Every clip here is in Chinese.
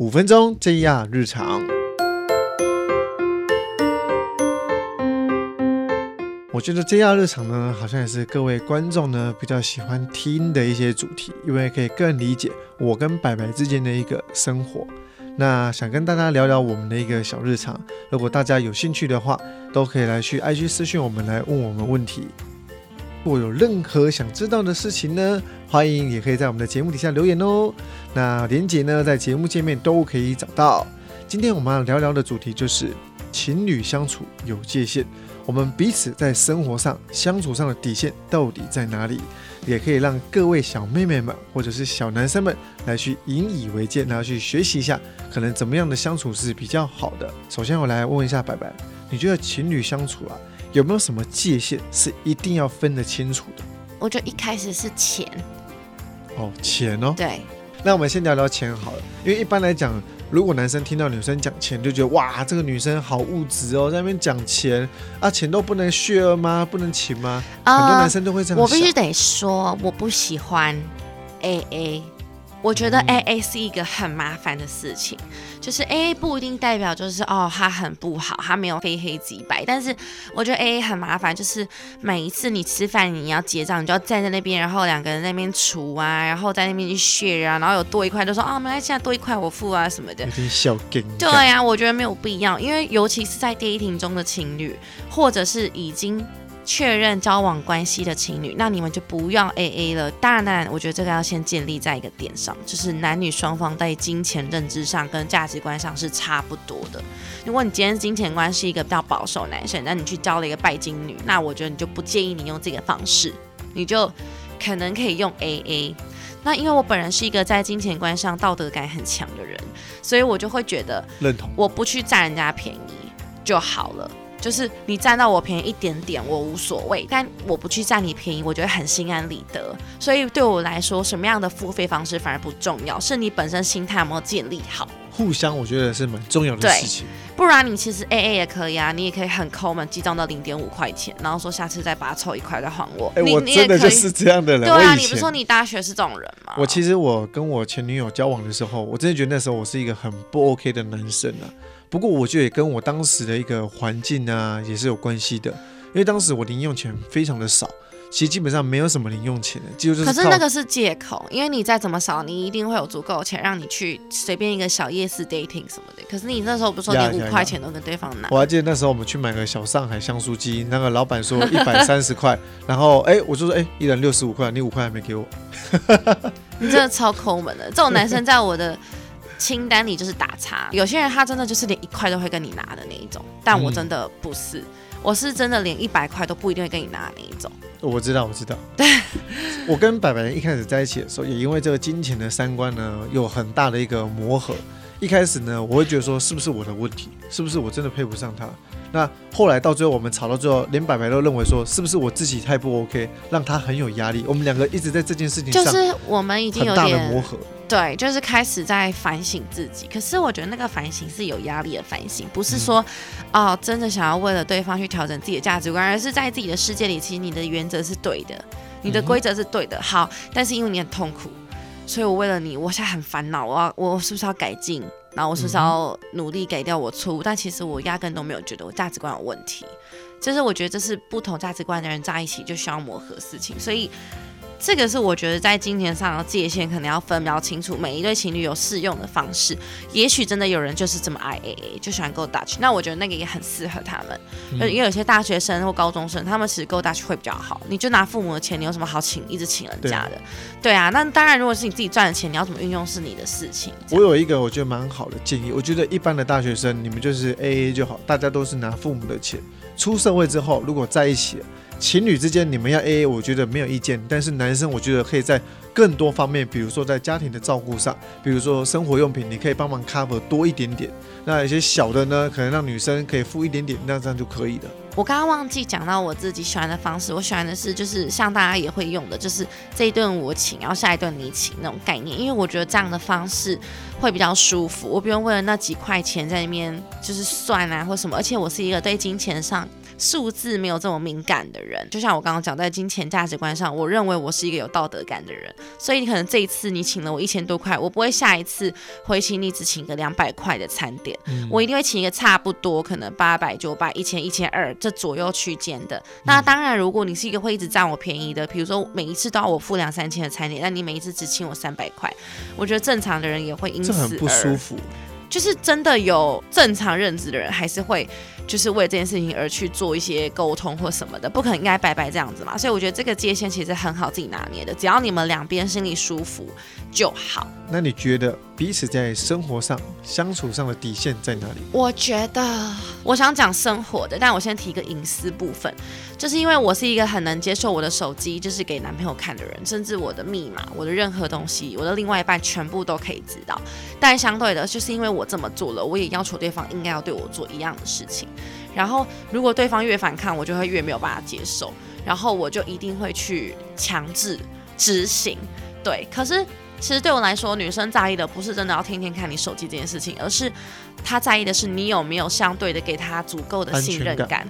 五分钟 JR 日常。我觉得 JR 日常呢，好像也是各位观众呢比较喜欢听的一些主题，因为可以更理解我跟白白之间的一个生活。那想跟大家聊聊我们的一个小日常，如果大家有兴趣的话，都可以来去 IG 私讯我们来问我们问题。如果有任何想知道的事情呢，欢迎也可以在我们的节目底下留言哦。那连结呢，在节目界面都可以找到。今天我们要聊聊的主题就是情侣相处有界限，我们彼此在生活上相处上的底线到底在哪里？也可以让各位小妹妹们或者是小男生们来去引以为戒，然后去学习一下，可能怎么样的相处是比较好的。首先，我来问一下白白，你觉得情侣相处啊，有没有什么界限是一定要分得清楚的？我觉得一开始是钱，哦，钱哦。对，那我们先聊聊钱好了，因为一般来讲，如果男生听到女生讲钱，就觉得哇，这个女生好物质哦，在那边讲钱啊，钱都不能 share 吗？不能请吗？很多男生都会这样想。我必须得说，我不喜欢 A A。我觉得 A A 是一个很麻烦的事情，就是 A A 不一定代表就是哦，他很不好，他没有非黑即白。但是我觉得 A A 很麻烦，就是每一次你吃饭你要结账，你就要站在那边，然后两个人在那边除啊，然后在那边去 share 啊，然后有多一块就说啊，没关系，多一块我付啊什么的。有点小劲。对呀，我觉得没有必要，因为尤其是在 dating 中的情侣，或者是已经。确认交往关系的情侣，那你们就不要 A A 了。当然，当然，我觉得这个要先建立在一个点上，就是男女双方在金钱认知上跟价值观上是差不多的。如果你今天金钱观是一个比较保守男生，那你去交了一个拜金女，那我觉得你就不建议你用这个方式，你就可能可以用 A A。那因为我本人是一个在金钱观上道德感很强的人，所以我就会觉得认同，我不去占人家便宜就好了。就是你占到我便宜一点点，我无所谓，但我不去占你便宜，我觉得很心安理得。所以对我来说，什么样的付费方式反而不重要，是你本身心态有没有建立好。互相，我觉得是蛮重要的事情。不然你其实 A A 也可以啊，你也可以很抠门，记账到零点五块钱，然后说下次再把它凑一块再还我。哎，我真的就是这样的人。对啊，你不是说你大学是这种人吗？我其实我跟我前女友交往的时候，我真的觉得那时候我是一个很不 OK 的男生啊。不过我觉得也跟我当时的一个环境啊也是有关系的，因为当时我零用钱非常的少，其实基本上没有什么零用钱的，就是可是那个是借口，因为你再怎么少，你一定会有足够钱让你去随便一个小夜市 dating 什么的。可是你那时候不是说你五块钱都跟对方拿？我还记得那时候我们去买个小上海香酥鸡，那个老板说一百三十块，然后哎我就说哎一人六十五块，你五块还没给我，你真的超抠门的，这种男生在我的。清单里就是打叉，有些人他真的就是连一块都会跟你拿的那一种，但我真的不是，我是真的连一百块都不一定会跟你拿的那一种。我知道，我知道。对，我跟白白一开始在一起的时候，也因为这个金钱的三观呢，有很大的一个磨合。一开始呢，我会觉得说，是不是我的问题？是不是我真的配不上他？那后来到最后，我们吵到最后，连白白都认为说，是不是我自己太不 OK，让他很有压力？我们两个一直在这件事情上，就是我们已经有点磨合。对，就是开始在反省自己。可是我觉得那个反省是有压力的反省，不是说哦，真的想要为了对方去调整自己的价值观，而是在自己的世界里，其实你的原则是对的，你的规则是对的。好，但是因为你很痛苦，所以我为了你，我现在很烦恼，我要我是不是要改进？然后我是不是要努力改掉我错误？但其实我压根都没有觉得我价值观有问题。就是我觉得这是不同价值观的人在一起就需要磨合事情，所以。这个是我觉得在金钱上的界限可能要分比较清楚，每一对情侣有适用的方式。也许真的有人就是这么爱 AA，就喜欢 Go Dutch，那我觉得那个也很适合他们。因为有些大学生或高中生，他们其实 Go Dutch 会比较好。你就拿父母的钱，你有什么好请，一直请人家的？对啊，那当然，如果是你自己赚的钱，你要怎么运用是你的事情。我有一个我觉得蛮好的建议，我觉得一般的大学生，你们就是 AA 就好，大家都是拿父母的钱。出社会之后，如果在一起了。情侣之间你们要 A A，我觉得没有意见。但是男生我觉得可以在更多方面，比如说在家庭的照顾上，比如说生活用品，你可以帮忙 cover 多一点点。那有些小的呢，可能让女生可以付一点点，那这样就可以了。我刚刚忘记讲到我自己喜欢的方式，我喜欢的是就是像大家也会用的，就是这一顿我请，然后下一顿你请那种概念。因为我觉得这样的方式会比较舒服，我不用为了那几块钱在那边就是算啊或什么。而且我是一个对金钱上。数字没有这么敏感的人，就像我刚刚讲，在金钱价值观上，我认为我是一个有道德感的人，所以你可能这一次你请了我一千多块，我不会下一次回请你只请个两百块的餐点，嗯我一定会请一个差不多，可能八百、九百、一千、一千二这左右区间的。那当然，如果你是一个会一直占我便宜的，比如说每一次都要我付两三千的餐点，那你每一次只请我三百块，我觉得正常的人也会因此这很不舒而服。就是真的有正常认知的人，还是会就是为这件事情而去做一些沟通或什么的，不可能应该白白这样子嘛。所以我觉得这个界限其实很好自己拿捏的，只要你们两边心里舒服就好。那你觉得彼此在生活上相处上的底线在哪里？我觉得我想讲生活的，但我先提一个隐私部分，就是因为我是一个很能接受我的手机就是给男朋友看的人，甚至我的密码、我的任何东西，我的另外一半全部都可以知道。但相对的，就是因为我我这么做了，我也要求对方应该要对我做一样的事情。然后如果对方越反抗，我就会越没有办法接受，然后我就一定会去强制执行。对，可是其实对我来说，女生在意的不是真的要天天看你手机这件事情，而是她在意的是你有没有相对的给她足够的信任感。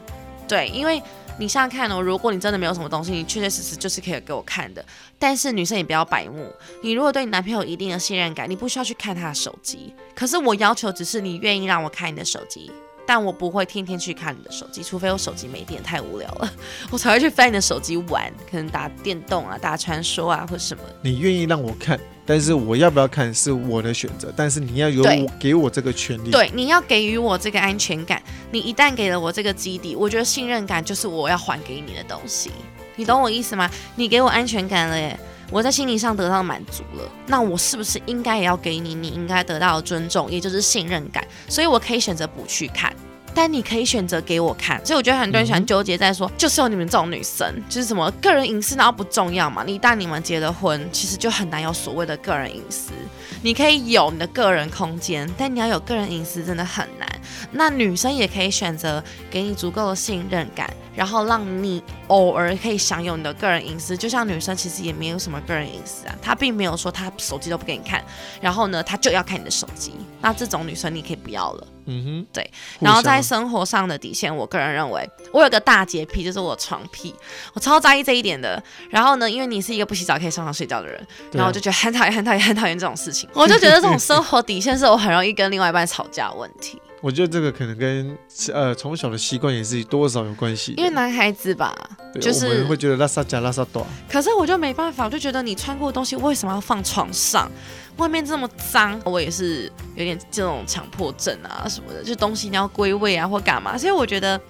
对，因为你想想看哦，如果你真的没有什么东西，你确确实实就是可以给我看的。但是女生也不要白目，你如果对你男朋友有一定的信任感，你不需要去看他的手机。可是我要求只是你愿意让我看你的手机。但我不会天天去看你的手机，除非我手机没电太无聊了，我才会去翻你的手机玩，可能打电动啊、打传说啊或什么。你愿意让我看，但是我要不要看是我的选择，但是你要有我给我这个权利。，对，你要给予我这个安全感。你一旦给了我这个基底，我觉得信任感就是我要还给你的东西。你懂我意思吗？你给我安全感了耶，我在心理上得到满足了，那我是不是应该也要给你你应该得到的尊重，也就是信任感？所以我可以选择不去看。但你可以选择给我看，所以我觉得很多人喜欢纠结在说，就是有你们这种女生，就是什么个人隐私然后不重要嘛？你一旦你们结了婚，其实就很难有所谓的个人隐私。你可以有你的个人空间，但你要有个人隐私真的很难。那女生也可以选择给你足够的信任感，然后让你偶尔可以享有你的个人隐私。就像女生其实也没有什么个人隐私啊，她并没有说她手机都不给你看，然后呢，她就要看你的手机。那这种女生你可以不要了。嗯哼，对。然后在生活上的底线，我个人认为，我有个大洁癖，就是我床癖，我超在意这一点的。然后呢，因为你是一个不洗澡可以上床睡觉的人，啊然后我就觉得很讨厌、很讨厌、很讨厌这种事情。我就觉得这种生活底线是我很容易跟另外一半吵架的问题。我觉得这个可能跟呃从小的习惯也是多少有关系。因为男孩子吧，就是会觉得拉萨加拉萨短，可是我就没办法，我就觉得你穿过的东西为什么要放床上？外面这么脏，我也是有点这种强迫症啊什么的，就东西你要归位啊或干嘛。所以我觉得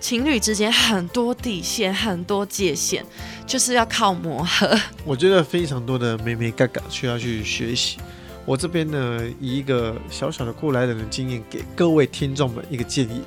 情侣之间很多底线、很多界限，就是要靠磨合。我觉得非常多的妹妹嘎嘎需要去学习。我这边呢，以一个小小的过来人的经验，给各位听众们一个建议。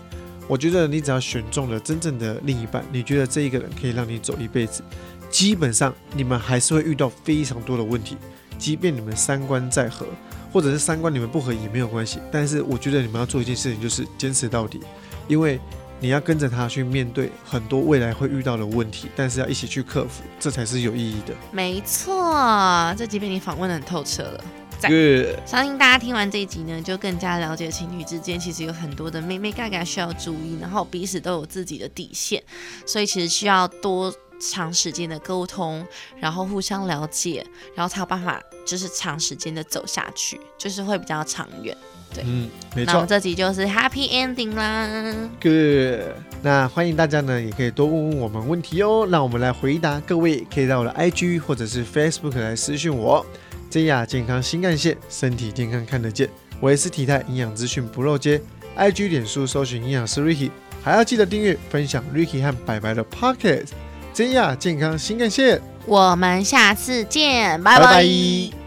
我觉得你只要选中了真正的另一半，你觉得这一个人可以让你走一辈子，基本上你们还是会遇到非常多的问题。即便你们三观再合，或者是三观你们不合也没有关系。但是我觉得你们要做一件事情，就是坚持到底，因为你要跟着他去面对很多未来会遇到的问题，但是要一起去克服，这才是有意义的。没错，这集被你访问的很透彻了。赞相信大家听完这一集呢，就更加了解情侣之间其实有很多的妹妹嘎嘎需要注意，然后彼此都有自己的底线，所以其实需要多长时间的沟通，然后互相了解，然后才有办法就是长时间的走下去，就是会比较长远。嗯，没错那我们这集就是 happy ending 啦。，Good。那欢迎大家呢，也可以多问问我们问题哦，让我们来回答。各位可以到我的 IG 或者是 Facebook 来私讯我。真雅健康新干线，身体健康看得见。我也是体态营养资讯不漏接，IG、脸书搜寻营养师 Ricky，还要记得订阅分享 Ricky 和白白的 Pocket。真雅健康新干线，我们下次见，拜拜拜拜